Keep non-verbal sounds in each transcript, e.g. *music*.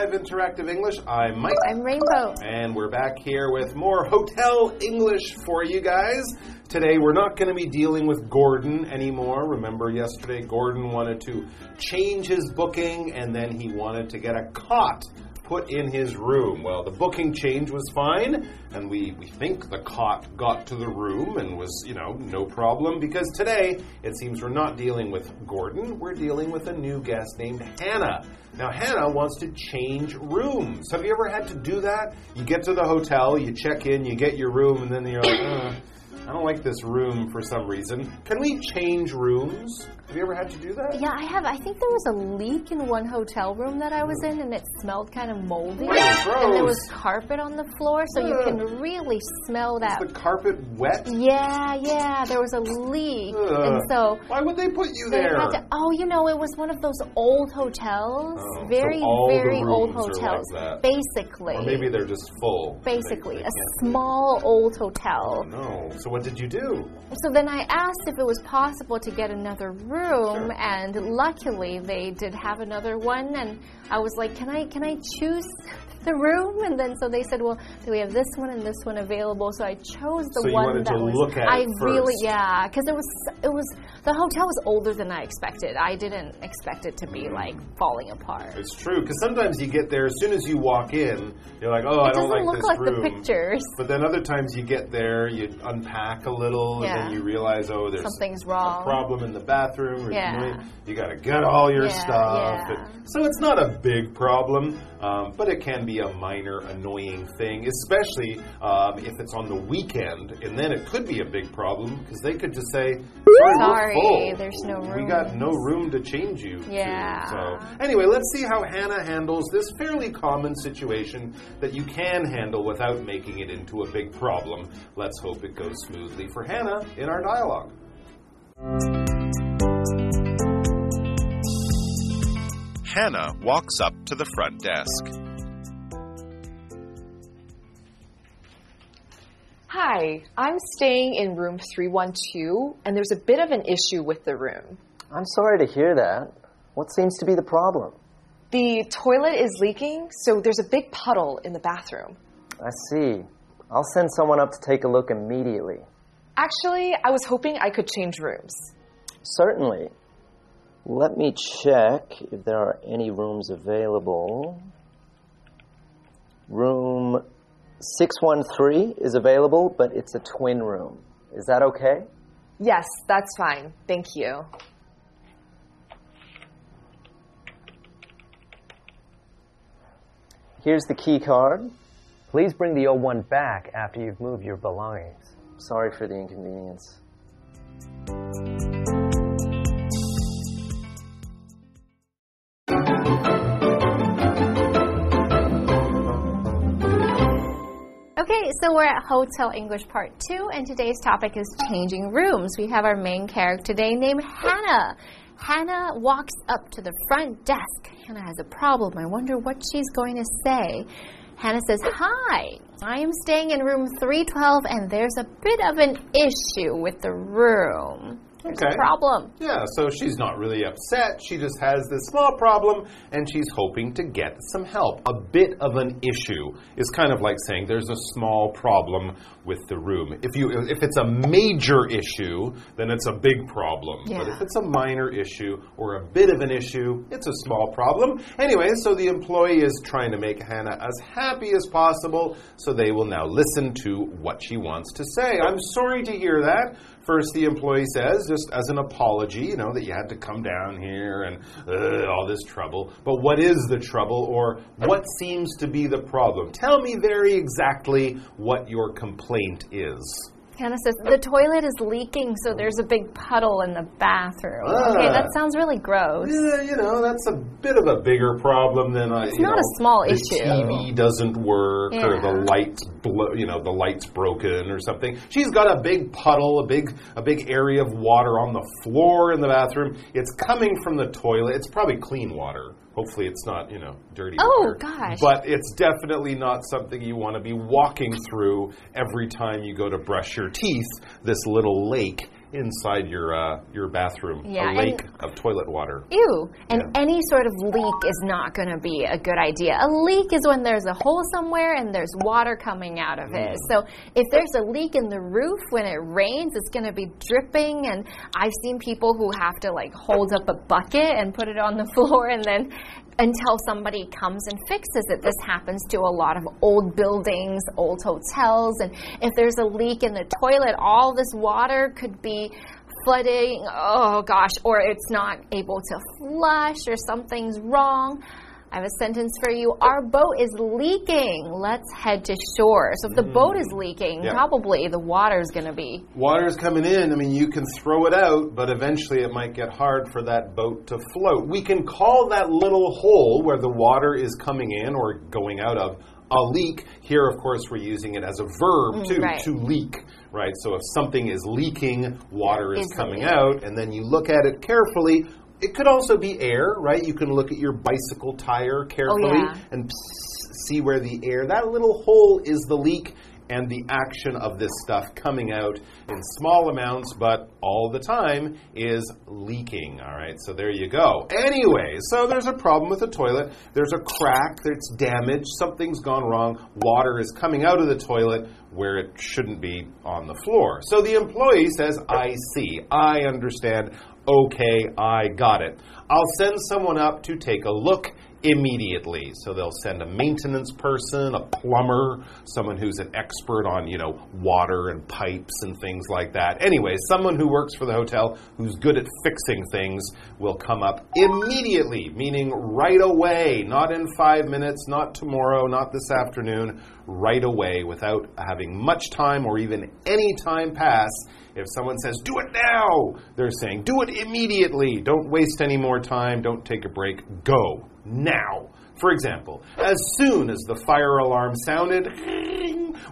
Live Interactive English. I'm Mike. I'm Rainbow. And we're back here with more hotel English for you guys. Today we're not going to be dealing with Gordon anymore. Remember yesterday Gordon wanted to change his booking and then he wanted to get a cot put in his room. Well, the booking change was fine, and we, we think the cot got to the room and was, you know, no problem because today it seems we're not dealing with Gordon, we're dealing with a new guest named Hannah. Now, Hannah wants to change rooms. Have you ever had to do that? You get to the hotel, you check in, you get your room, and then you're like, uh, I don't like this room for some reason. Can we change rooms? Have you ever had to do that? Yeah, I have. I think there was a leak in one hotel room that I was in, and it smelled kind of moldy. Oh, and there was carpet on the floor, so you can really smell that. The carpet wet? Yeah, yeah, there was a leak, and so Why would they put you they there? to. Oh, you know, it was one of those old hotels, Oh, so very, the very old hotels. like. Basically, Or maybe they're just full. basically They- they a small old hotel. Oh, no. So what did you do? So then I asked if it was possible to get another room, Sure. and luckily they did have another one. And I was like, "Can I can I choose the room?" And then so they said, "Well, do we have this one and this one available?" So I chose the So one that was. I it really yeah, because it was it was the hotel was older than I expected. I didn't expect it to be like falling apart. It's true because sometimes you get there as soon as you walk in, you're like, oh, I it don't doesn't like look this like room. the pictures. But then other times you get there, you unpack a little, Yeah. and then you realize, oh, there's Something's a wrong. problem in the bathroom. or Yeah. You got to get all your Yeah, stuff. yeah. So it's not a big problem, um, but it can be a minor annoying thing, especially um, if it's on the weekend, and then it could be a big problem because they could just say, sorry, Sorry, we're full. there's no We got no room to change you. to." Yeah. So anyway, let's see how Hannah handles this fairly common situation that you can handle without making it into a big problem. Let's hope it goes smoothly for Hannah in our dialogue. Hannah walks up to the front desk. Hi, I'm staying in room 312, and there's a bit of an issue with the room. I'm sorry to hear that. What seems to be the problem? The toilet is leaking, so there's a big puddle in the bathroom. I see. I'll send someone up to take a look immediately. Actually, I was hoping I could change rooms. Certainly. Let me check if there are any rooms available. Room 613 is available, but it's a twin room. Is that okay? Yes, that's fine. Thank you. Here's the key card. Please bring the old one back after you've moved your belongings. Sorry for the inconvenience. So we're at Hotel English Part 2, and today's topic is changing rooms. We have our main character today named Hannah. Hannah walks up to the front desk. Hannah has a problem. I wonder what she's going to say. Hannah says, Hi, I am staying in room 312, and there's a bit of an issue with the room. There's Okay. a problem. Yeah, so she's not really upset. She just has this small problem and she's hoping to get some help. A bit of an issue is kind of like saying there's a small problem with the room. If you if it's a major issue, then it's a big problem. Yeah. But if it's a minor issue or a bit of an issue, it's a small problem. Anyway, so the employee is trying to make Hannah as happy as possible, so they will now listen to what she wants to say. I'm sorry to hear that. First, the employee says, just as an apology, you know, that you had to come down here and uh, all this trouble. But what is the trouble or what seems to be the problem? Tell me very exactly what your complaint is. Hannah says, The toilet is leaking, so there's a big puddle in the bathroom. Ah. Okay, that sounds really gross. Yeah, you know, that's a bit of a bigger problem than I. It's not know, a small the issue. TV doesn't work, or the lights, blo- you know, the lights broken or something. She's got a big puddle, a big, a big area of water on the floor in the bathroom. It's coming from the toilet. It's probably clean water. Hopefully, it's not, you know, dirty Oh, water. gosh. But it's definitely not something you want to be walking through every time you go to brush your teeth. This little lake inside your uh, your bathroom. Yeah, a lake of toilet water. Ew. And Yeah. any sort of leak is not going to be a good idea. A leak is when there's a hole somewhere and there's water coming out of it. Mm. So if there's a leak in the roof when it rains, it's going to be dripping. And I've seen people who have to like hold up a bucket and put it on the *laughs* floor and then until somebody comes and fixes it. This happens to a lot of old buildings, old hotels. And if there's a leak in the toilet, all this water could be flooding, oh gosh, or it's not able to flush or something's wrong. I have a sentence for you. Our boat is leaking. Let's head to shore. So if the mm. boat is leaking, Yeah. probably the water is going to be. Water's coming in. I mean, you can throw it out, but eventually it might get hard for that boat to float. We can call that little hole where the water is coming in or going out of a leak. Here, of course, we're using it as a verb mm, too, right. to leak, right? So if something is leaking, water is Is coming leaking. out, and then you look at it carefully. It could also be air, right? You can look at your bicycle tire carefully oh, yeah. and pss, see where the air, that little hole is the leak and the action of this stuff coming out in small amounts, but all the time is leaking. All right, so there you go. Anyway, so there's a problem with the toilet. There's a crack, it's damaged, something's gone wrong. Water is coming out of the toilet where it shouldn't be on the floor. So the employee says, I see, I understand. Okay, I got it. I'll send someone up to take a look immediately. So they'll send a maintenance person, a plumber, someone who's an expert on, you know, water and pipes and things like that. Anyway, someone who works for the hotel who's good at fixing things will come up immediately, meaning right away, not in five minutes, not tomorrow, not this afternoon, right away without having much time or even any time pass. If someone says, do it now, they're saying, do it immediately. Don't waste any more time. Don't take a break. Go now. For example, as soon as the fire alarm sounded,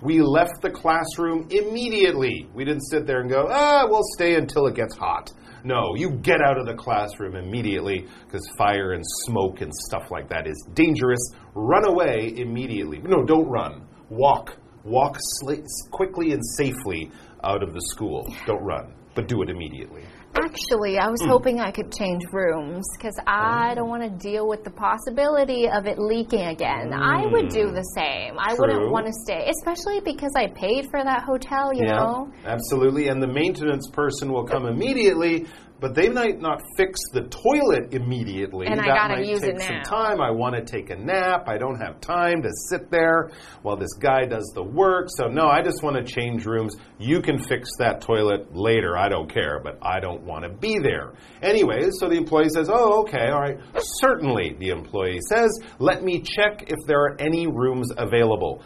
we left the classroom immediately. We didn't sit there and go, ah, we'll stay until it gets hot. No, you get out of the classroom immediately because fire and smoke and stuff like that is dangerous. Run away immediately. No, don't run. Walk. Walk sli- quickly and safely out of the school. Don't run, but do it immediately. Actually, I was Hmm. hoping I could change rooms because I don't want to deal with the possibility of it leaking again. I would do the same. I True. wouldn't want to stay, especially because I paid for that hotel, you know? absolutely. And the maintenance person will come immediately, but they might not fix the toilet immediately. And I that gotta might use take it some time. I want to take a nap. I don't have time to sit there while this guy does the work. So no, I just want to change rooms. You can fix that toilet later. I don't care, but I don't want to be there. Anyway, so the employee says, "Oh, okay, all right. Certainly," the employee says, "Let me check if there are any rooms available."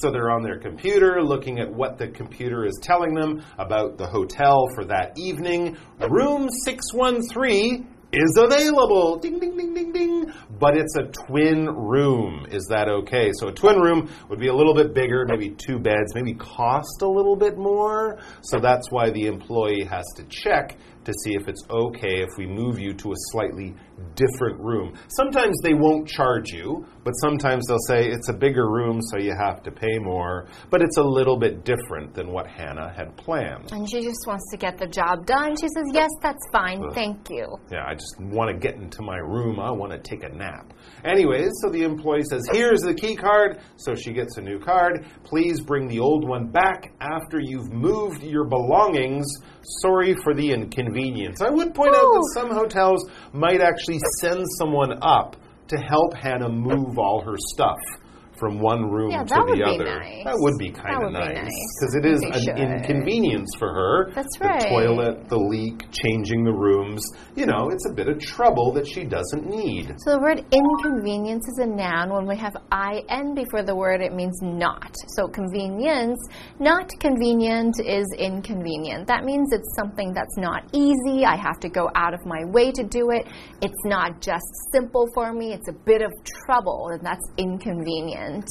So they're on their computer looking at what the computer is telling them about the hotel for that evening. Room 613 is available. Ding, ding, ding, ding, ding. But it's a twin room. Is that okay? So a twin room would be a little bit bigger, maybe two beds, maybe cost a little bit more. So that's why the employee has to check to see if it's okay if we move you to a slightly different room. Sometimes they won't charge you, but sometimes they'll say it's a bigger room, so you have to pay more. But it's a little bit different than what Hannah had planned. And she just wants to get the job done. She says, Yes, that's fine. Ugh. Thank you. Yeah, I just want to get into my room. I want to take a nap. Anyways, so the employee says, Here's the key card. So she gets a new card. Please bring the old one back after you've moved your belongings. Sorry for the inconvenience. I would point out that some hotels might actually send someone up to help Hannah move all her stuff from one room Yeah, to the other. nice. That would be kind of nice nice. because it is an should. inconvenience for her. That's the right. toilet, the leak, changing the rooms. You know, it's a bit of trouble that she doesn't need. So the word inconvenience is a noun. When we have in before the word, it means not. So convenience, not convenient, is inconvenient. That means it's something that's not easy. I have to go out of my way to do it. It's not just simple for me. It's a bit of trouble, and that's inconvenient. Inconvenient.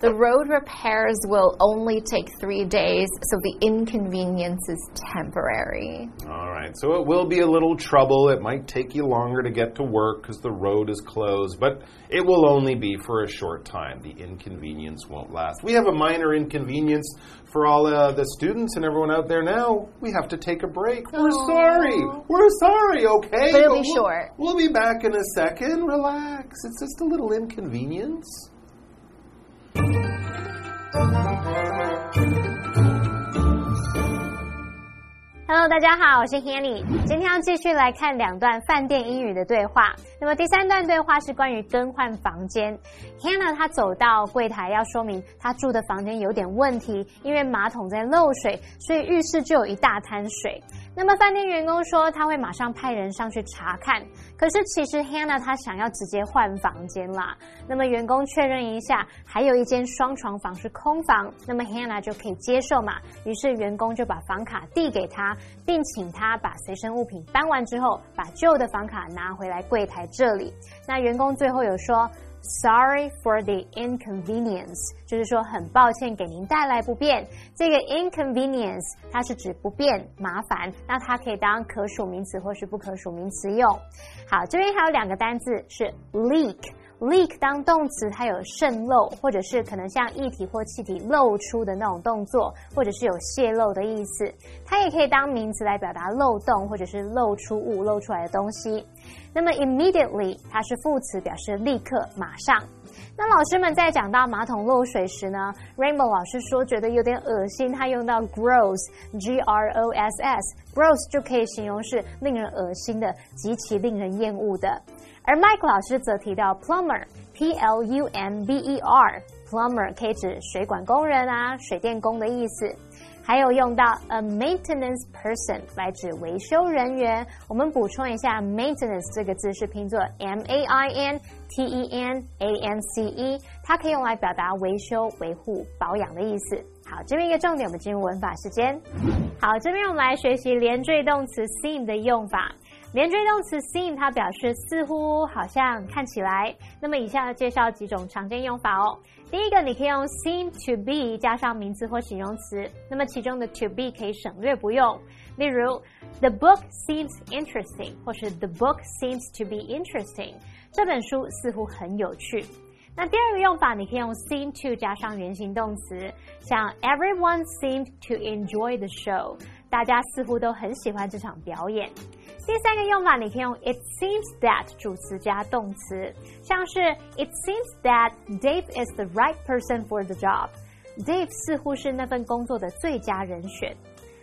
The road repairs will only take three days, so the inconvenience is temporary. All right, so it will be a little trouble. It might take you longer to get to work because the road is closed, but it will only be for a short time. The inconvenience won't last. We have a minor inconvenience for all uh, the students and everyone out there now. We have to take a break. We're Aww. sorry. We're sorry, okay? But it'll be we'll, short. We'll be back in a second. Relax. It's just a little inconvenience. Thank you. Hello，大家好，我是 Hanny。今天要继续来看两段饭店英语的对话。那么第三段对话是关于更换房间。Hannah 她走到柜台要说明她住的房间有点问题，因为马桶在漏水，所以浴室就有一大滩水。那么饭店员工说他会马上派人上去查看，可是其实 Hannah 她想要直接换房间啦。那么员工确认一下，还有一间双床房是空房，那么 Hannah 就可以接受嘛。于是员工就把房卡递给他，并请他把随身物品搬完之后，把旧的房卡拿回来柜台这里。那员工最后有说。Sorry for the inconvenience，就是说很抱歉给您带来不便。这个 inconvenience 它是指不便、麻烦，那它可以当可数名词或是不可数名词用。好，这边还有两个单字是 leak。Leak 当动词，它有渗漏，或者是可能像液体或气体漏出的那种动作，或者是有泄漏的意思。它也可以当名词来表达漏洞，或者是漏出物、漏出来的东西。那么 immediately 它是副词，表示立刻、马上。那老师们在讲到马桶漏水时呢，Rainbow 老师说觉得有点恶心，他用到 gross，g r o s s，gross 就可以形容是令人恶心的、极其令人厌恶的。而 Mike 老师则提到 plumber，p l u m b e r，plumber 可以指水管工人啊、水电工的意思。还有用到 a maintenance person 来指维修人员。我们补充一下，maintenance 这个字是拼作 m a i n t e n a n c e，它可以用来表达维修、维护、保养的意思。好，这边一个重点，我们进入文法时间。好，这边我们来学习连缀动词 seem 的用法。连缀动词 seem 它表示似乎、好像、看起来。那么以下要介绍几种常见用法哦。第一个，你可以用 seem to be 加上名词或形容词。那么其中的 to be 可以省略不用。例如，The book seems interesting，或是 The book seems to be interesting。这本书似乎很有趣。那第二个用法，你可以用 seem to 加上原形动词，像 Everyone seemed to enjoy the show。大家似乎都很喜欢这场表演。第三个用法，你可以用 It seems that 主词加动词，像是 It seems that Dave is the right person for the job。Dave 似乎是那份工作的最佳人选。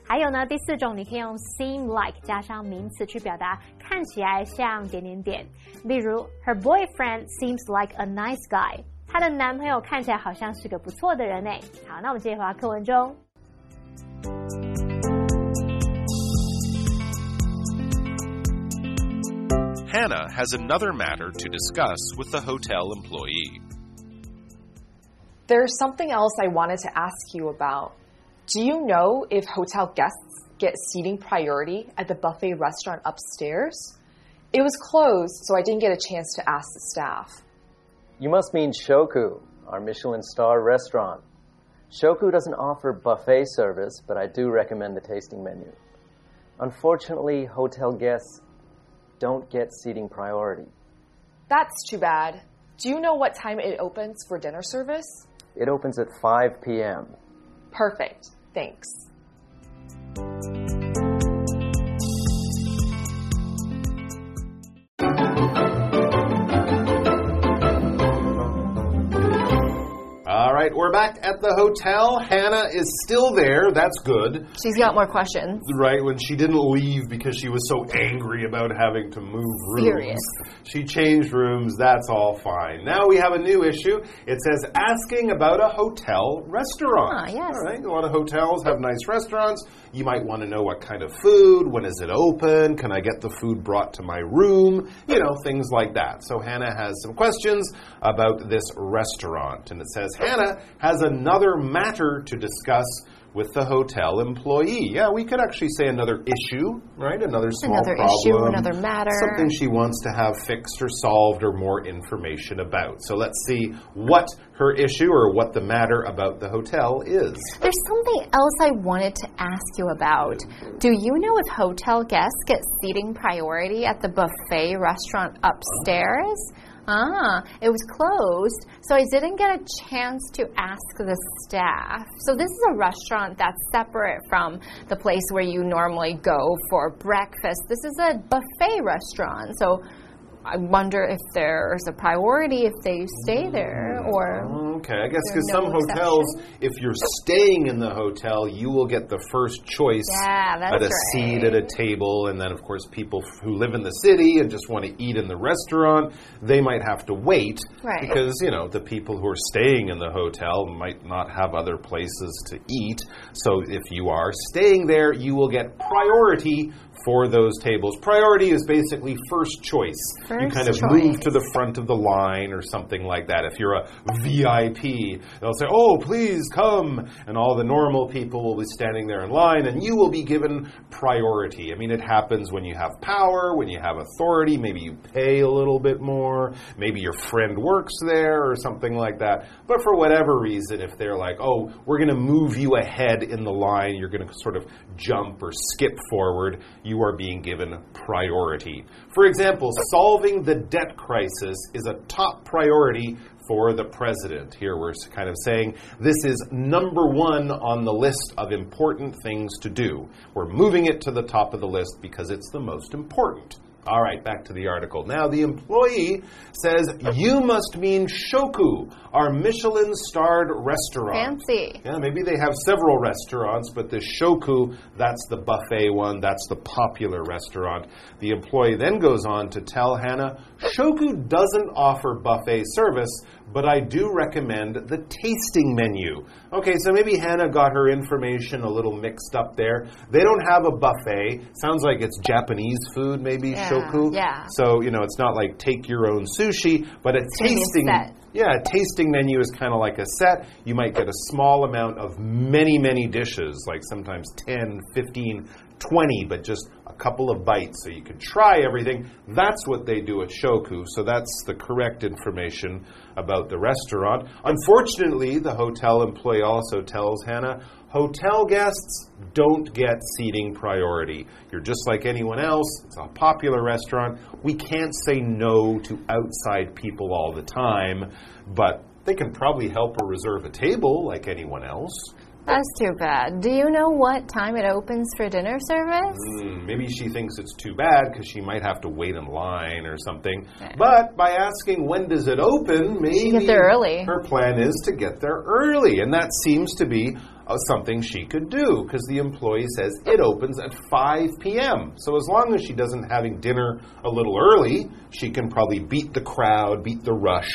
还有呢，第四种，你可以用 seem like 加上名词去表达看起来像点点点。例如，Her boyfriend seems like a nice guy。她的男朋友看起来好像是个不错的人诶。好，那我们接着回到课文中。Hannah has another matter to discuss with the hotel employee. There's something else I wanted to ask you about. Do you know if hotel guests get seating priority at the buffet restaurant upstairs? It was closed, so I didn't get a chance to ask the staff. You must mean Shoku, our Michelin star restaurant. Shoku doesn't offer buffet service, but I do recommend the tasting menu. Unfortunately, hotel guests don't get seating priority. That's too bad. Do you know what time it opens for dinner service? It opens at 5 p.m. Perfect. Thanks. Right, we're back at the hotel. Hannah is still there. That's good. She's got more questions. Right, when she didn't leave because she was so angry about having to move rooms. Furious. She changed rooms. That's all fine. Now we have a new issue. It says asking about a hotel restaurant. Ah, yes. All right, a lot of hotels have nice restaurants. You might want to know what kind of food, when is it open, can I get the food brought to my room, you know, things like that. So Hannah has some questions about this restaurant. And it says Hannah has another matter to discuss with the hotel employee. Yeah, we could actually say another issue, right? Another small Another problem. issue, another matter. Something she wants to have fixed or solved or more information about. So let's see what her issue or what the matter about the hotel is. There's something else I wanted to ask you about. Do you know if hotel guests get seating priority at the buffet restaurant upstairs? Ah, it was closed, so I didn't get a chance to ask the staff. So, this is a restaurant that's separate from the place where you normally go for breakfast. This is a buffet restaurant, so I wonder if there's a priority if they stay there or. Oh, okay, I guess because no some hotels, exception? if you're staying in the hotel, you will get the first choice Yeah, at a seat at a table. And then, of course, people who live in the city and just want to eat in the restaurant, they might have to wait. Right. Because, you know, the people who are staying in the hotel might not have other places to eat. So if you are staying there, you will get priority for those tables. Priority is basically first choice. First you kind of choice. move to the front of the line or something like that. If you're a VIP, they'll say, Oh, please come. And all the normal people will be standing there in line, and you will be given priority. I mean, it happens when you have power, when you have authority. Maybe you pay a little bit more. Maybe your friend works there or something like that. But for whatever reason, if they're like, Oh, we're going to move you ahead in the line, you're going to sort of jump or skip forward, you are being given priority. For example, solving the debt crisis is a top priority for the president. Here we're kind of saying this is number one on the list of important things to do. We're moving it to the top of the list because it's the most important. All right, back to the article. Now, the employee says, You must mean Shoku, our Michelin starred restaurant. Fancy. Yeah, maybe they have several restaurants, but the Shoku, that's the buffet one, that's the popular restaurant. The employee then goes on to tell Hannah, Shoku doesn't offer buffet service, but I do recommend the tasting menu. Okay, so maybe Hannah got her information a little mixed up there. They don't have a buffet. Sounds like it's Japanese food, maybe, Yeah, Shoku. yeah. So, you know, it's not like take your own sushi, but a gonna be a tasting set. yeah, a tasting menu is kind of like a set. You might get a small amount of many, many dishes, like sometimes 10, 15, 20, but just a couple of bites so you can try everything. That's what they do at Shoku, so that's the correct information about the restaurant. Unfortunately, the hotel employee also tells Hannah hotel guests don't get seating priority. You're just like anyone else, it's a popular restaurant. We can't say no to outside people all the time, but they can probably help her reserve a table like anyone else. That's too bad. Do you know what time it opens for dinner service? Hmm, maybe she thinks it's too bad because she might have to wait in line or something. But by asking when does it open, maybe get there early. her plan is to get there early, and that seems to be uh, something she could do because the employee says it opens at 5 p.m. So as long as she doesn't having dinner a little early, she can probably beat the crowd, beat the rush.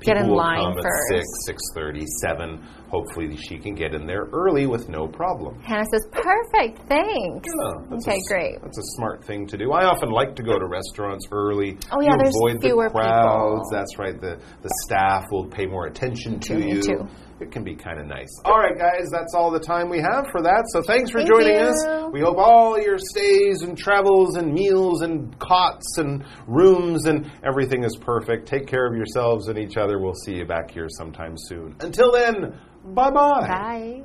Get in People will line come first. at 6, 6.30, 7. Hopefully she can get in there early with no problem. Hannah says, perfect, thanks. Yeah, okay, a great. That's a smart thing to do. I often like to go to restaurants early. Oh, yeah, you there's avoid fewer the crowds. people. That's right. The the staff will pay more attention to you. too It can be kind of nice. All right, guys, that's all the time we have for that. So thanks for Thank joining you. us. We hope all your stays and travels and meals and cots and rooms and everything is perfect. Take care of yourselves and each other. We'll see you back here sometime soon. Until then, bye-bye. Bye.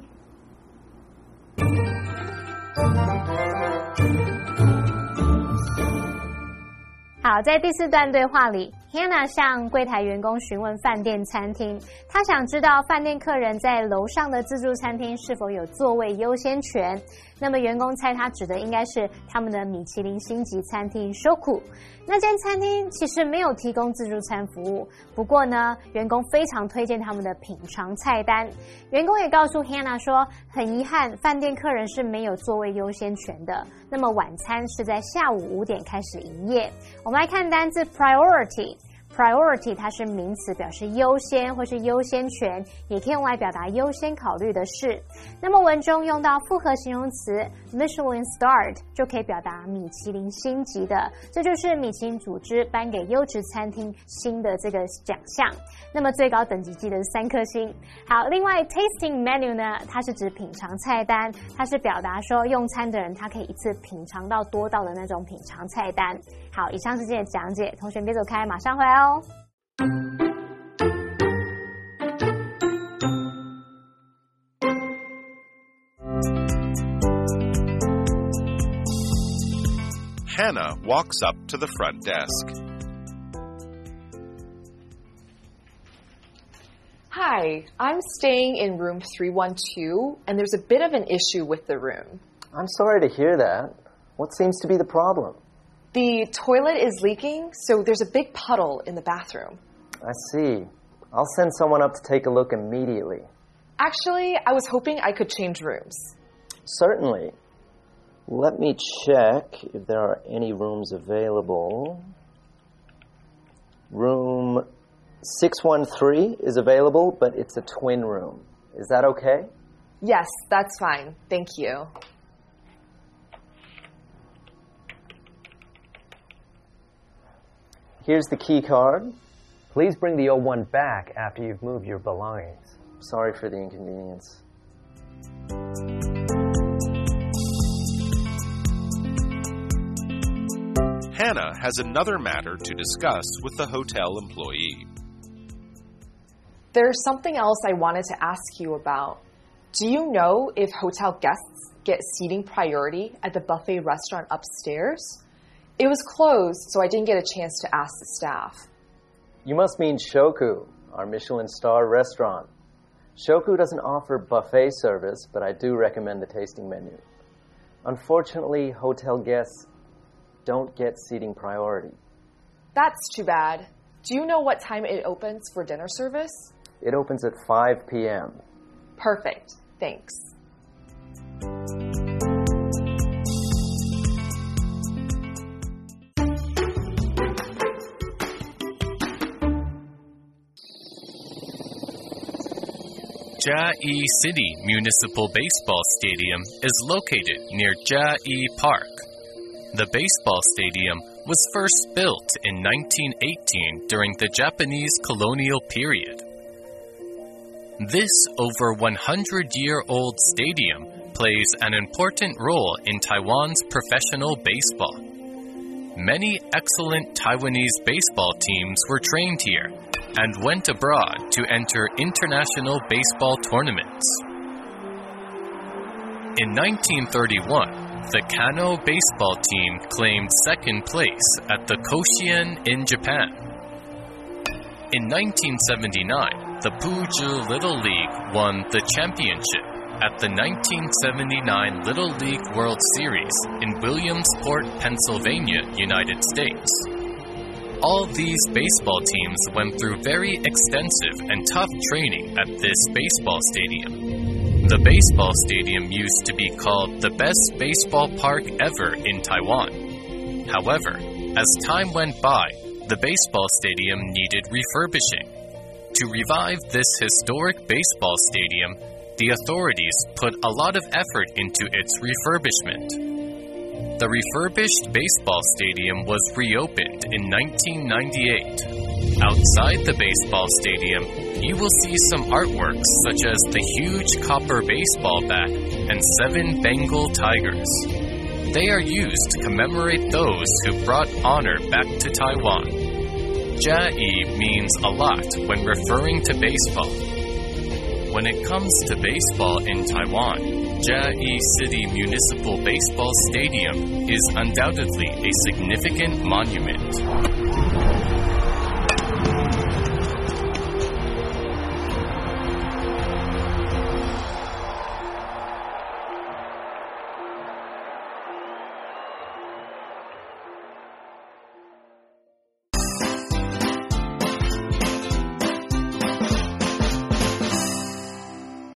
好，在第四段对话里 Hanna 向柜台员工询问饭店餐厅，她想知道饭店客人在楼上的自助餐厅是否有座位优先权。那么员工猜他指的应该是他们的米其林星级餐厅 Shoku。那间餐厅其实没有提供自助餐服务，不过呢，员工非常推荐他们的品尝菜单。员工也告诉 Hannah 说，很遗憾，饭店客人是没有座位优先权的。那么晚餐是在下午五点开始营业。我们来看单字 priority。Priority 它是名词，表示优先或是优先权，也可以用来表达优先考虑的事。那么文中用到复合形容词 Michelin starred 就可以表达米其林星级的，这就是米其林组织颁给优质餐厅新的这个奖项。那么最高等级记得是三颗星。好，另外 tasting menu 呢，它是指品尝菜单，它是表达说用餐的人他可以一次品尝到多道的那种品尝菜单。好，以上是今天的讲解，同学别走开，马上回来哦。Hannah walks up to the front desk. Hi, I'm staying in room 312, and there's a bit of an issue with the room. I'm sorry to hear that. What seems to be the problem? The toilet is leaking, so there's a big puddle in the bathroom. I see. I'll send someone up to take a look immediately. Actually, I was hoping I could change rooms. Certainly. Let me check if there are any rooms available. Room 613 is available, but it's a twin room. Is that okay? Yes, that's fine. Thank you. Here's the key card. Please bring the old one back after you've moved your belongings. Sorry for the inconvenience. Hannah has another matter to discuss with the hotel employee. There's something else I wanted to ask you about. Do you know if hotel guests get seating priority at the buffet restaurant upstairs? It was closed, so I didn't get a chance to ask the staff. You must mean Shoku, our Michelin star restaurant. Shoku doesn't offer buffet service, but I do recommend the tasting menu. Unfortunately, hotel guests don't get seating priority. That's too bad. Do you know what time it opens for dinner service? It opens at 5 p.m. Perfect. Thanks. Chiayi City Municipal Baseball Stadium is located near Chiayi Park. The baseball stadium was first built in 1918 during the Japanese colonial period. This over 100 year old stadium plays an important role in Taiwan's professional baseball. Many excellent Taiwanese baseball teams were trained here and went abroad to enter international baseball tournaments. In 1931, the Kano baseball team claimed second place at the Koshien in Japan. In 1979, the Puju Little League won the championship at the 1979 Little League World Series in Williamsport, Pennsylvania, United States. All these baseball teams went through very extensive and tough training at this baseball stadium. The baseball stadium used to be called the best baseball park ever in Taiwan. However, as time went by, the baseball stadium needed refurbishing. To revive this historic baseball stadium, the authorities put a lot of effort into its refurbishment. The refurbished baseball stadium was reopened in 1998. Outside the baseball stadium, you will see some artworks such as the huge copper baseball bat and seven Bengal tigers. They are used to commemorate those who brought honor back to Taiwan. Chiayi means a lot when referring to baseball. When it comes to baseball in Taiwan, Chiayi City Municipal Baseball Stadium is undoubtedly a significant monument.